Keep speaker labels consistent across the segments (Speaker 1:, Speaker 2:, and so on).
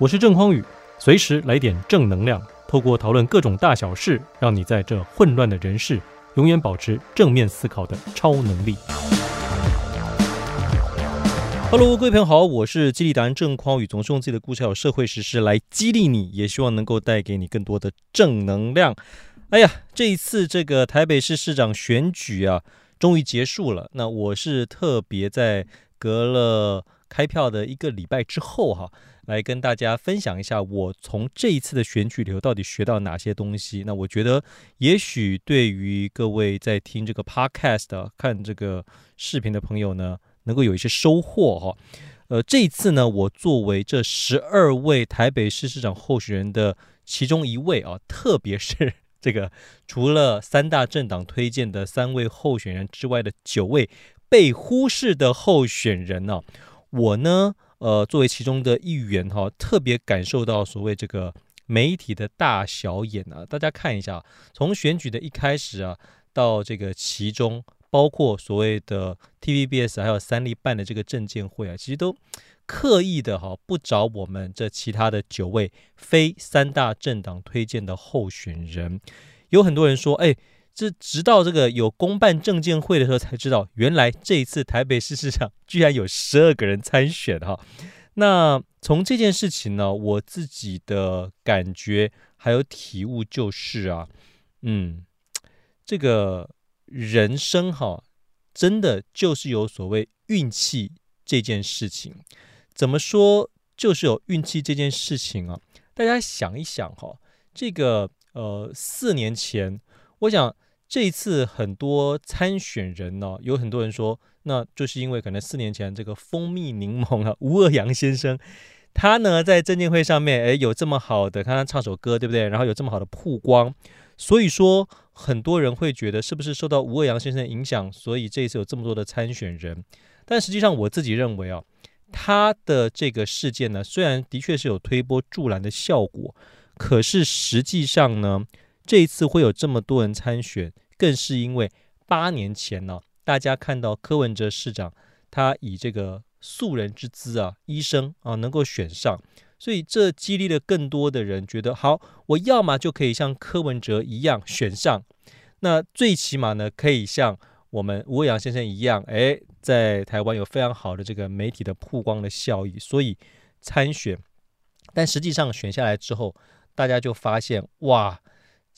Speaker 1: 我是郑匡宇，随时来点正能量，透过讨论各种大小事，让你在这混乱的人世，永远保持正面思考的超能力。Hello，各位朋友好，我是激励达人郑匡宇，总是用自己的故事还有社会时事来激励你，也希望能够带给你更多的正能量。哎呀，这一次这个台北市市长选举啊，终于结束了。那我是特别在隔了开票的一个礼拜之后哈。来跟大家分享一下，我从这一次的选举里头到底学到哪些东西。那我觉得，也许对于各位在听这个 podcast、看这个视频的朋友呢，能够有一些收获哈。呃，这一次呢，我作为这十二位台北市市长候选人的其中一位啊，特别是这个除了三大政党推荐的三位候选人之外的九位被忽视的候选人呢，我呢。呃，作为其中的一员哈，特别感受到所谓这个媒体的大小眼啊。大家看一下，从选举的一开始啊，到这个其中，包括所谓的 TVBS 还有三立办的这个政见会啊，其实都刻意的哈不找我们这其他的九位非三大政党推荐的候选人。有很多人说，哎。是直到这个有公办政见会的时候才知道，原来这一次台北市市长居然有十二个人参选哈。那从这件事情呢，我自己的感觉还有体悟就是啊，嗯，这个人生哈，真的就是有所谓运气这件事情。怎么说就是有运气这件事情啊？大家想一想哈，这个呃四年前，我想。这一次很多参选人呢，有很多人说，那就是因为可能四年前这个蜂蜜柠檬啊，吴二阳先生，他呢在政见会上面，哎，有这么好的，看他唱首歌，对不对？然后有这么好的曝光，所以说很多人会觉得是不是受到吴二阳先生的影响，所以这一次有这么多的参选人。但实际上我自己认为啊，他的这个事件呢，虽然的确是有推波助澜的效果，可是实际上呢。这一次会有这么多人参选，更是因为八年前呢，大家看到柯文哲市长他以这个素人之姿啊，医生啊能够选上，所以这激励了更多的人觉得好，我要么就可以像柯文哲一样选上，那最起码呢可以像我们吴伟阳先生一样，哎，在台湾有非常好的这个媒体的曝光的效益，所以参选。但实际上选下来之后，大家就发现哇。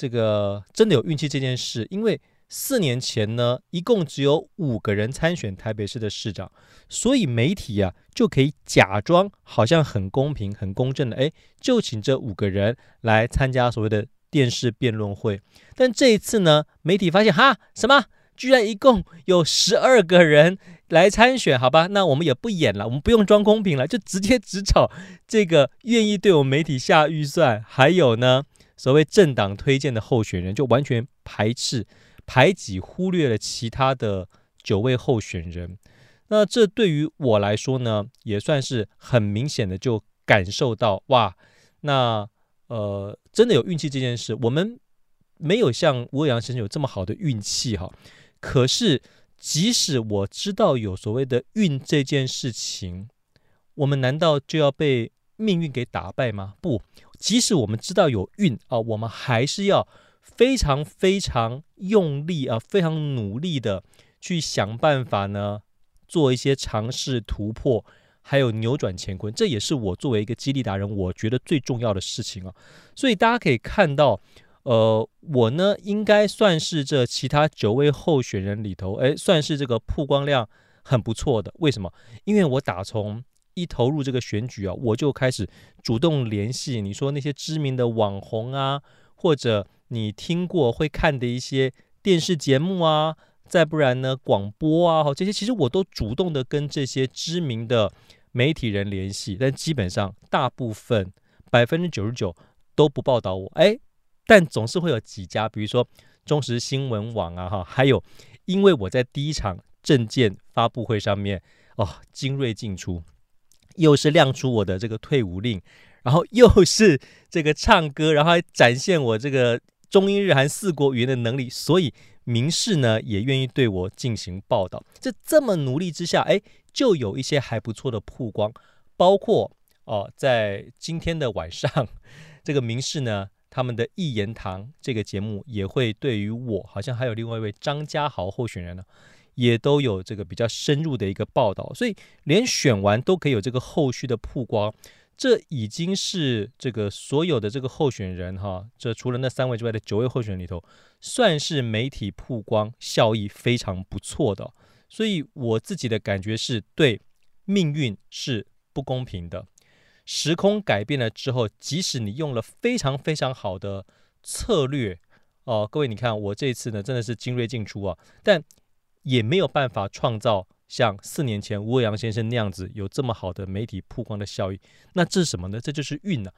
Speaker 1: 这个真的有运气这件事，因为四年前呢，一共只有五个人参选台北市的市长，所以媒体啊就可以假装好像很公平、很公正的，哎，就请这五个人来参加所谓的电视辩论会。但这一次呢，媒体发现哈，什么？居然一共有十二个人来参选，好吧？那我们也不演了，我们不用装公平了，就直接只找这个愿意对我们媒体下预算，还有呢。所谓政党推荐的候选人，就完全排斥、排挤、忽略了其他的九位候选人。那这对于我来说呢，也算是很明显的就感受到哇，那呃，真的有运气这件事。我们没有像吴阳先生有这么好的运气哈。可是，即使我知道有所谓的运这件事情，我们难道就要被命运给打败吗？不。即使我们知道有运啊，我们还是要非常非常用力啊，非常努力的去想办法呢，做一些尝试突破，还有扭转乾坤。这也是我作为一个激励达人，我觉得最重要的事情啊。所以大家可以看到，呃，我呢应该算是这其他九位候选人里头，哎，算是这个曝光量很不错的。为什么？因为我打从一投入这个选举啊，我就开始主动联系你说那些知名的网红啊，或者你听过会看的一些电视节目啊，再不然呢广播啊，这些其实我都主动的跟这些知名的媒体人联系，但基本上大部分百分之九十九都不报道我，哎，但总是会有几家，比如说中时新闻网啊，哈，还有因为我在第一场政见发布会上面哦精锐进出。又是亮出我的这个退伍令，然后又是这个唱歌，然后还展现我这个中英日韩四国语言的能力，所以民视呢也愿意对我进行报道。这这么努力之下，哎，就有一些还不错的曝光，包括哦，在今天的晚上，这个民视呢，他们的一言堂这个节目也会对于我，好像还有另外一位张家豪候选人呢，也都有这个比较深入的一个报道，所以连选完都可以有这个后续的曝光，这已经是这个所有的这个候选人哈，这除了那三位之外的九位候选人里头，算是媒体曝光效益非常不错的，所以我自己的感觉是对命运是不公平的。时空改变了之后，即使你用了非常非常好的策略，哦、各位，你看我这次呢真的是精锐尽出啊，但也没有办法创造像四年前吴伟阳先生那样子有这么好的媒体曝光的效益。那这是什么呢？这就是运啊！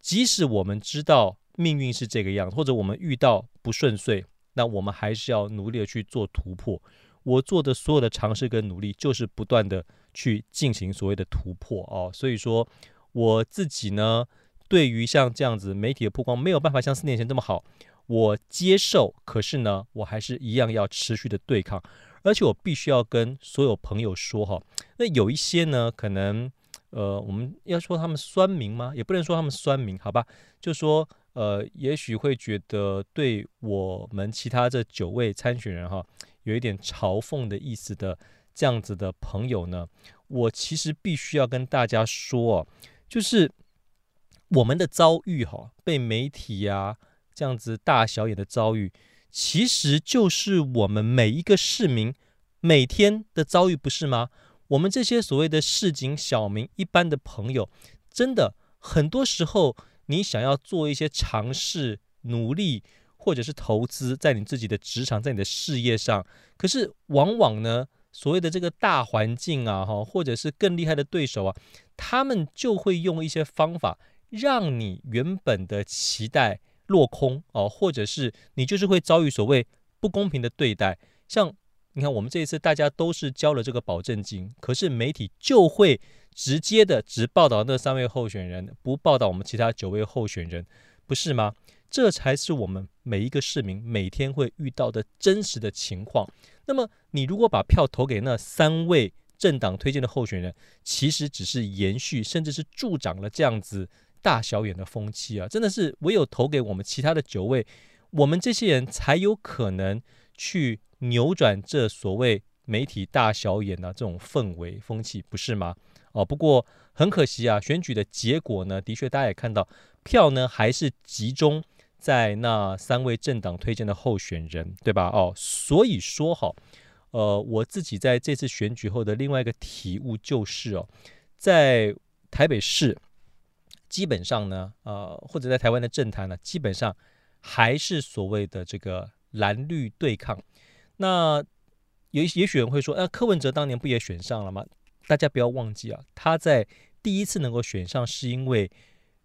Speaker 1: 即使我们知道命运是这个样，或者我们遇到不顺遂，那我们还是要努力的去做突破。我做的所有的尝试跟努力，就是不断的去进行所谓的突破哦。所以说。我自己呢，对于像这样子媒体的曝光没有办法像四年前这么好，我接受。可是呢，我还是一样要持续的对抗，而且我必须要跟所有朋友说哈，那有一些呢，可能呃，我们要说他们酸民吗？也不能说他们酸民，好吧？就说呃，也许会觉得对我们其他这九位参选人哈，有一点嘲讽的意思的这样子的朋友呢，我其实必须要跟大家说。哦就是我们的遭遇，哈，被媒体呀、啊、这样子大小眼的遭遇，其实就是我们每一个市民每天的遭遇，不是吗？我们这些所谓的市井小民、一般的朋友，真的很多时候，你想要做一些尝试、努力，或者是投资在你自己的职场、在你的事业上，可是往往呢，所谓的这个大环境啊，哈，或者是更厉害的对手啊。他们就会用一些方法，让你原本的期待落空哦，或者是你就是会遭遇所谓不公平的对待。像你看，我们这一次大家都是交了这个保证金，可是媒体就会直接的只报道那三位候选人，不报道我们其他九位候选人，不是吗？这才是我们每一个市民每天会遇到的真实的情况。那么，你如果把票投给那三位，政党推荐的候选人，其实只是延续，甚至是助长了这样子大小眼的风气啊！真的是唯有投给我们其他的九位，我们这些人才有可能去扭转这所谓媒体大小眼的、这种氛围风气，不是吗？哦，不过很可惜啊，选举的结果呢，的确大家也看到，票呢还是集中在那三位政党推荐的候选人，对吧？哦，所以说哈。呃，我自己在这次选举后的另外一个体悟就是哦，在台北市，基本上呢，呃，或者在台湾的政坛呢，基本上还是所谓的这个蓝绿对抗。那也也许人会说，那、柯文哲当年不也选上了吗？大家不要忘记啊，他在第一次能够选上，是因为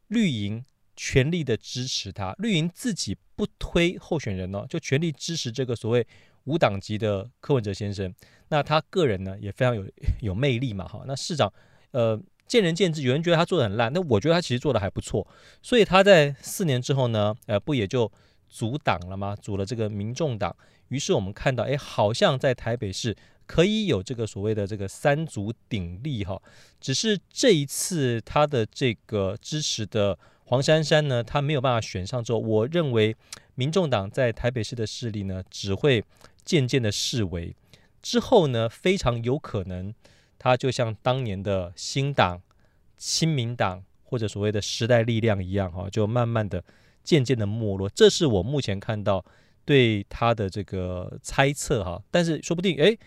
Speaker 1: 绿营全力的支持他，绿营自己不推候选人呢、哦，就全力支持这个所谓。无党籍的柯文哲先生，那他个人呢也非常有有魅力嘛，哈。那市长，呃，见仁见智，有人觉得他做的很烂，那我觉得他其实做的还不错。所以他在四年之后呢，呃，不也就组党了吗？组了这个民众党。于是我们看到，哎，好像在台北市可以有这个所谓的这个三足鼎立哈。只是这一次他的这个支持的黄珊珊呢，他没有办法选上之后，我认为。民众党在台北市的势力呢，只会渐渐的式微。之后呢，非常有可能，他就像当年的新党、亲民党或者所谓的时代力量一样，哈，就慢慢的、渐渐的没落。这是我目前看到对他的这个猜测，哈。但是说不定，诶，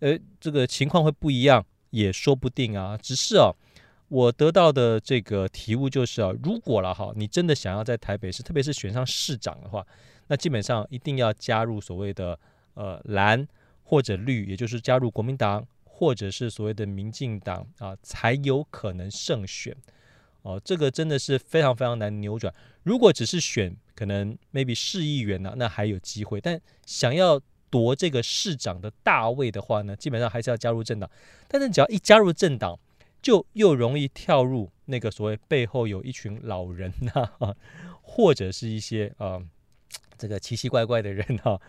Speaker 1: 呃，这个情况会不一样，也说不定啊。只是啊。我得到的这个题目就是啊，如果了哈，你真的想要在台北市，特别是选上市长的话，那基本上一定要加入所谓的呃蓝或者绿，也就是加入国民党或者是所谓的民进党啊，才有可能胜选。哦、这个真的是非常非常难扭转。如果只是选可能 maybe 市议员呢、那还有机会。但想要夺这个市长的大位的话呢，基本上还是要加入政党。但是只要一加入政党，就又容易跳入那个所谓背后有一群老人呐、或者是一些呃这个奇奇怪怪的人哈、啊，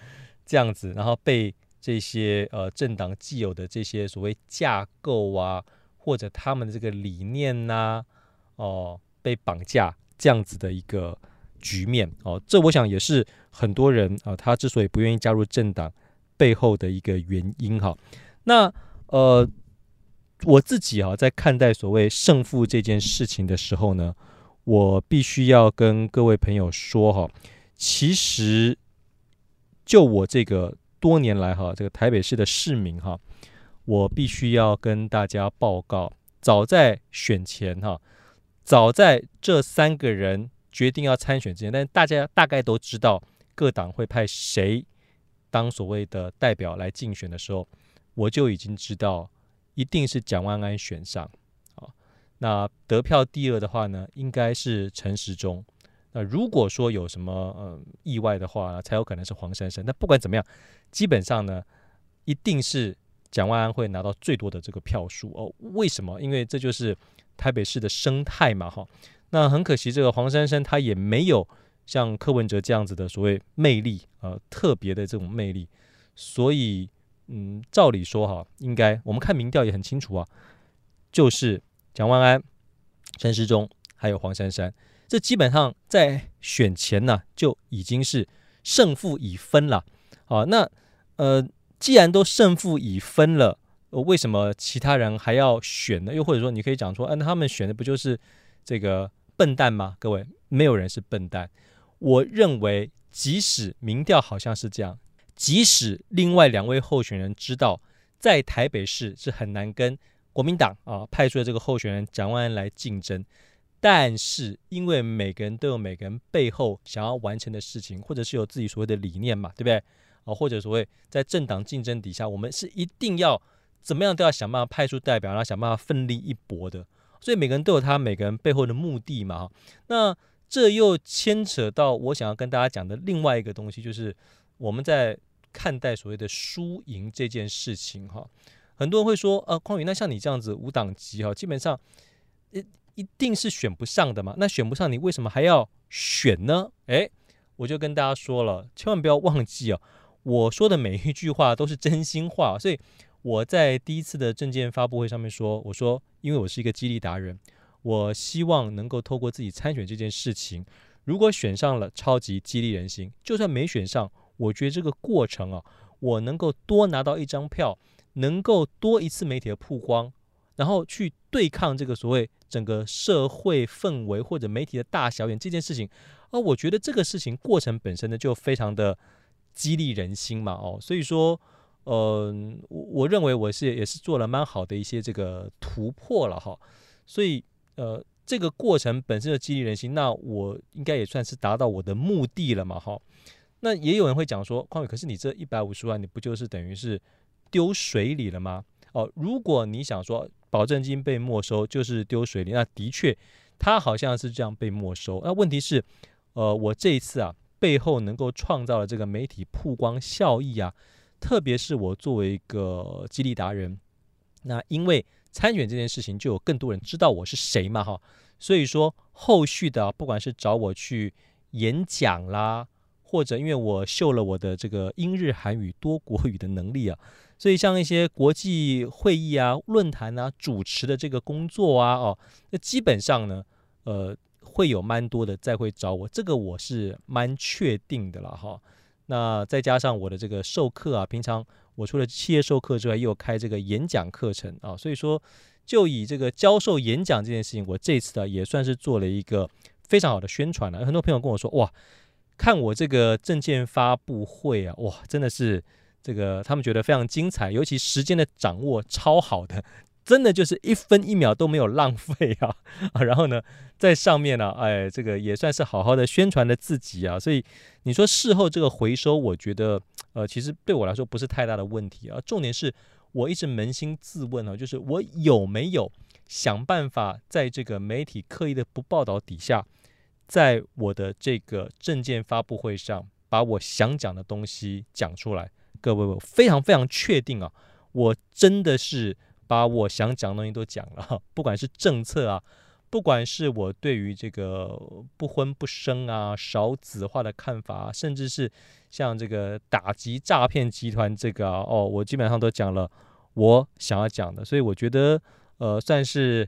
Speaker 1: 这样子，然后被这些呃政党既有的这些所谓架构啊，或者他们的这个理念呐、哦、哦被绑架这样子的一个局面哦，这我想也是很多人啊，他之所以不愿意加入政党背后的一个原因哈。那呃，我自己啊，在看待所谓胜负这件事情的时候呢，我必须要跟各位朋友说哈，其实就我这个多年来哈，这个台北市的市民哈，我必须要跟大家报告，早在选前哈，早在这三个人决定要参选之前，但大家大概都知道各党会派谁当所谓的代表来竞选的时候。我就已经知道，一定是蒋万安选上，啊，那得票第二的话呢，应该是陈时中。那如果说有什么呃意外的话，才有可能是黄珊珊。那不管怎么样，基本上呢，一定是蒋万安会拿到最多的这个票数哦。为什么？因为这就是台北市的生态嘛，哈。那很可惜，这个黄珊珊她也没有像柯文哲这样子的所谓魅力，呃，特别的这种魅力，所以。嗯，照理说哈，应该我们看民调也很清楚啊，就是蒋万安、陈时中还有黄珊珊，这基本上在选前呢、就已经是胜负已分了。好，那呃，既然都胜负已分了，为什么其他人还要选呢？又或者说，你可以讲说，啊，他们选的不就是这个笨蛋吗？各位，没有人是笨蛋。我认为，即使民调好像是这样。即使另外两位候选人知道在台北市是很难跟国民党啊派出的这个候选人蒋万安来竞争，但是因为每个人都有每个人背后想要完成的事情，或者是有自己所谓的理念嘛，对不对？啊，或者所谓在政党竞争底下，我们是一定要怎么样都要想办法派出代表，然后想办法奋力一搏的。所以每个人都有他每个人背后的目的嘛。那这又牵扯到我想要跟大家讲的另外一个东西，就是我们在。看待所谓的输赢这件事情，哈，很多人会说，呃，匡宇，那像你这样子无党籍，哈，基本上一定是选不上的嘛。那选不上，你为什么还要选呢？诶，我就跟大家说了，千万不要忘记啊，我说的每一句话都是真心话。所以我在第一次的证件发布会上面说，我说，因为我是一个激励达人，我希望能够透过自己参选这件事情，如果选上了，超级激励人心；就算没选上。我觉得这个过程啊，我能够多拿到一张票，能够多一次媒体的曝光，然后去对抗这个所谓整个社会氛围或者媒体的大小眼这件事情，啊，我觉得这个事情过程本身呢就非常的激励人心嘛，哦，所以说，呃，我我认为我是也是做了蛮好的一些这个突破了哈，所以呃，这个过程本身的激励人心，那我应该也算是达到我的目的了嘛，哈。那也有人会讲说，匡宇，可是你这一百五十万，你不就是等于是丢水里了吗？哦，如果你想说保证金被没收就是丢水里，那的确，他好像是这样被没收。那问题是，呃，我这一次啊，背后能够创造的这个媒体曝光效益啊，特别是我作为一个激励达人，那因为参选这件事情，就有更多人知道我是谁嘛，哈，所以说后续的，不管是找我去演讲啦。或者因为我秀了我的这个英日韩语多国语的能力啊，所以像一些国际会议啊、论坛啊、主持的这个工作啊，哦，那基本上呢，呃，会有蛮多的再会找我，这个我是蛮确定的了哈。那再加上我的这个授课啊，平常我除了企业授课之外，又开这个演讲课程啊，所以说就以这个教授演讲这件事情，我这次啊也算是做了一个非常好的宣传了。有很多朋友跟我说，哇。看我这个证件发布会啊，哇，真的是这个他们觉得非常精彩，尤其时间的掌握超好的，真的就是一分一秒都没有浪费啊 啊！然后呢，在上面呢、啊，哎，这个也算是好好的宣传了自己啊。所以你说事后这个回收，我觉得呃，其实对我来说不是太大的问题啊。重点是我一直扪心自问啊，就是我有没有想办法在这个媒体刻意的不报道底下。在我的这个证件发布会上，把我想讲的东西讲出来。各位，我非常非常确定啊，我真的是把我想讲的东西都讲了。不管是政策啊，不管是我对于这个不婚不生啊、少子化的看法，甚至是像这个打击诈骗集团这个，哦，我基本上都讲了我想要讲的。所以我觉得，呃，算是。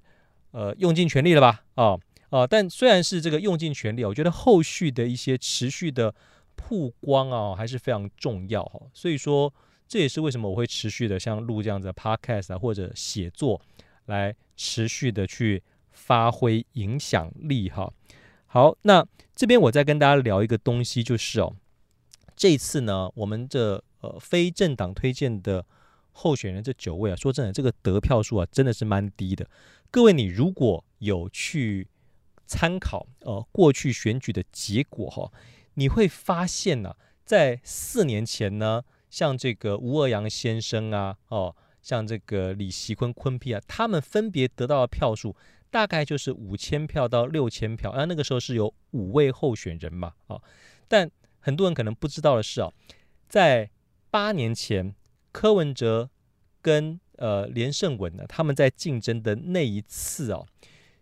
Speaker 1: 呃用尽全力了吧？啊啊！但虽然是这个用尽全力，我觉得后续的一些持续的曝光啊，还是非常重要哈。所以说，这也是为什么我会持续的像录这样子的 podcast 啊，或者写作，来持续的去发挥影响力哈。好，那这边我再跟大家聊一个东西，就是哦，这次呢，我们的呃非政党推荐的候选人这九位啊，说真的，这个得票数啊，真的是蛮低的。各位，你如果有去参考呃过去选举的结果哈，你会发现呢、在四年前呢，像这个吴鄂阳先生啊，哦，像这个李锡坤坤丕啊，他们分别得到的票数。大概就是五千票到六千票，那那个时候是有五位候选人嘛，啊，但很多人可能不知道的是啊，在八年前柯文哲跟呃连胜文呢，他们在竞争的那一次哦，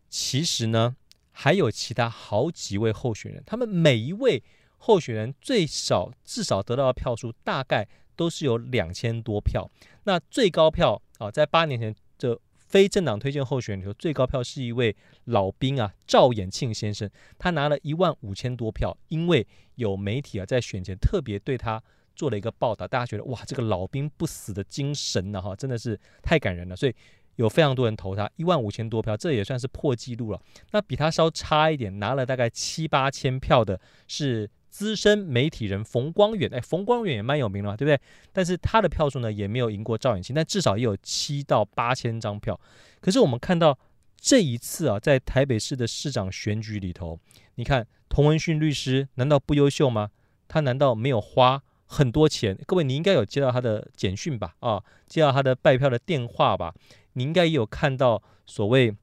Speaker 1: 其实呢还有其他好几位候选人，他们每一位候选人最少至少得到的票数大概都是有两千多票，那最高票啊，在八年前这。非政党推荐候选人里头最高票是一位老兵啊，赵衍庆先生，他拿了一万五千多票。因为有媒体啊在选前特别对他做了一个报道，大家觉得哇，这个老兵不死的精神呢、哈，真的是太感人了。所以有非常多人投他一万五千多票，这也算是破纪录了。那比他稍差一点，拿了大概七八千票的是。资深媒体人冯光远，哎，冯光远也蛮有名的嘛，对不对？但是他的票数呢，也没有赢过赵衍庆，但至少也有七到八千张票。可是我们看到这一次啊，在台北市的市长选举里头，你看童文训律师难道不优秀吗？他难道没有花很多钱？各位，你应该有接到他的简讯吧？啊，接到他的拜票的电话吧？你应该也有看到所谓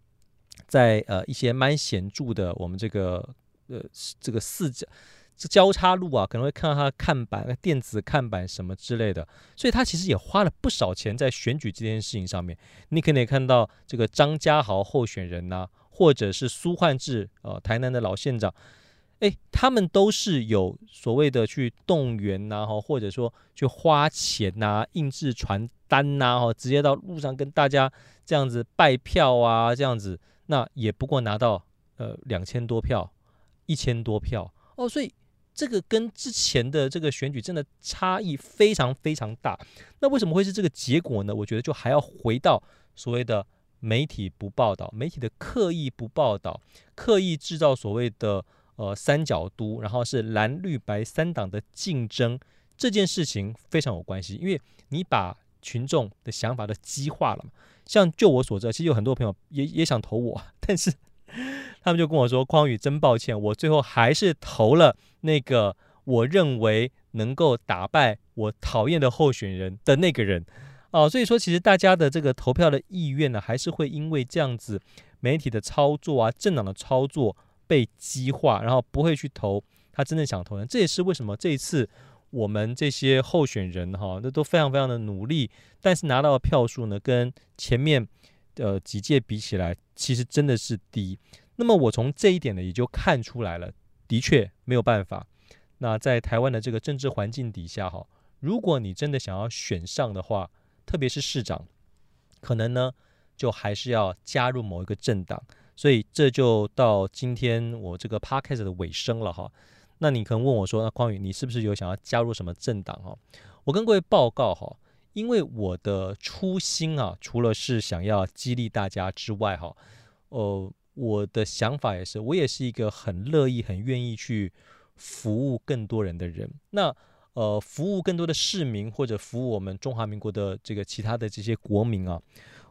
Speaker 1: 在呃一些蛮显著的我们这个呃这个四角。这交叉路啊，可能会看到他的看板、电子看板什么之类的，所以他其实也花了不少钱在选举这件事情上面。你可能也看到这个张家豪候选人呐、或者是苏焕智，呃，台南的老县长，哎，他们都是有所谓的去动员呐，哈，或者说去花钱呐，印制传单呐，哈，直接到路上跟大家这样子拜票啊，这样子，那也不过拿到呃两千多票、一千多票哦，所以。这个跟之前的这个选举真的差异非常非常大。那为什么会是这个结果呢？我觉得就还要回到所谓的媒体不报道，媒体的刻意不报道，刻意制造所谓的呃三角都，然后是蓝绿白三党的竞争这件事情非常有关系，因为你把群众的想法都激化了嘛。像就我所知，其实有很多朋友也也想投我，但是。他们就跟我说：“匡宇，真抱歉，我最后还是投了那个我认为能够打败我讨厌的候选人的那个人。”哦，所以说，其实大家的这个投票的意愿呢，还是会因为这样子媒体的操作啊、政党的操作被激化，然后不会去投他真正想投的。这也是为什么这一次我们这些候选人哈，那都非常非常的努力，但是拿到的票数呢，跟前面。呃，几届比起来，其实真的是低。那么我从这一点呢，也就看出来了，的确没有办法。那在台湾的这个政治环境底下，哈，如果你真的想要选上的话，特别是市长，可能呢，就还是要加入某一个政党。所以这就到今天我这个 podcast 的尾声了，哈。那你可能问我说，那匡宇，你是不是有想要加入什么政党？哈，我跟各位报告，哈。因为我的初心啊，除了是想要激励大家之外，哈，呃，我的想法也是，我也是一个很乐意、很愿意去服务更多人的人。那呃，服务更多的市民，或者服务我们中华民国的这个其他的这些国民啊，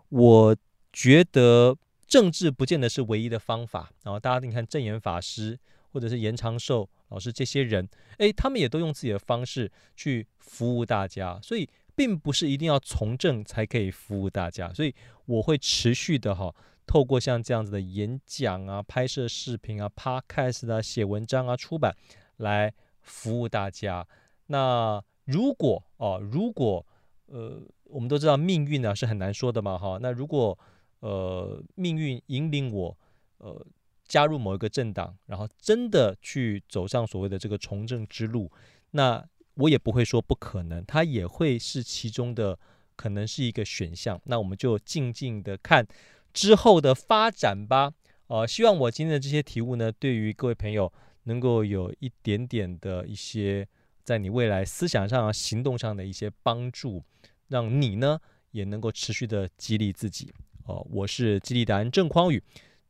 Speaker 1: 我觉得政治不见得是唯一的方法。然后大家你看证严法师，或者是延长寿老师这些人，诶，他们也都用自己的方式去服务大家，所以。并不是一定要从政才可以服务大家，所以我会持续的哈，透过像这样子的演讲啊、拍摄视频啊、Podcast 啊、写文章啊、出版来服务大家。那如果哦，如果呃，我们都知道命运呢是很难说的嘛哈。那如果呃命运引领我呃加入某一个政党，然后真的去走上所谓的这个从政之路，那。我也不会说不可能，它也会是其中的可能是一个选项。那我们就静静的看之后的发展吧。呃，希望我今天的这些题目呢，对于各位朋友能够有一点点的一些在你未来思想上、行动上的一些帮助，让你呢也能够持续的激励自己。哦、我是激励达人郑匡宇，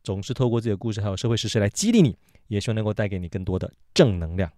Speaker 1: 总是透过自己的故事还有社会实事来激励你，也希望能够带给你更多的正能量。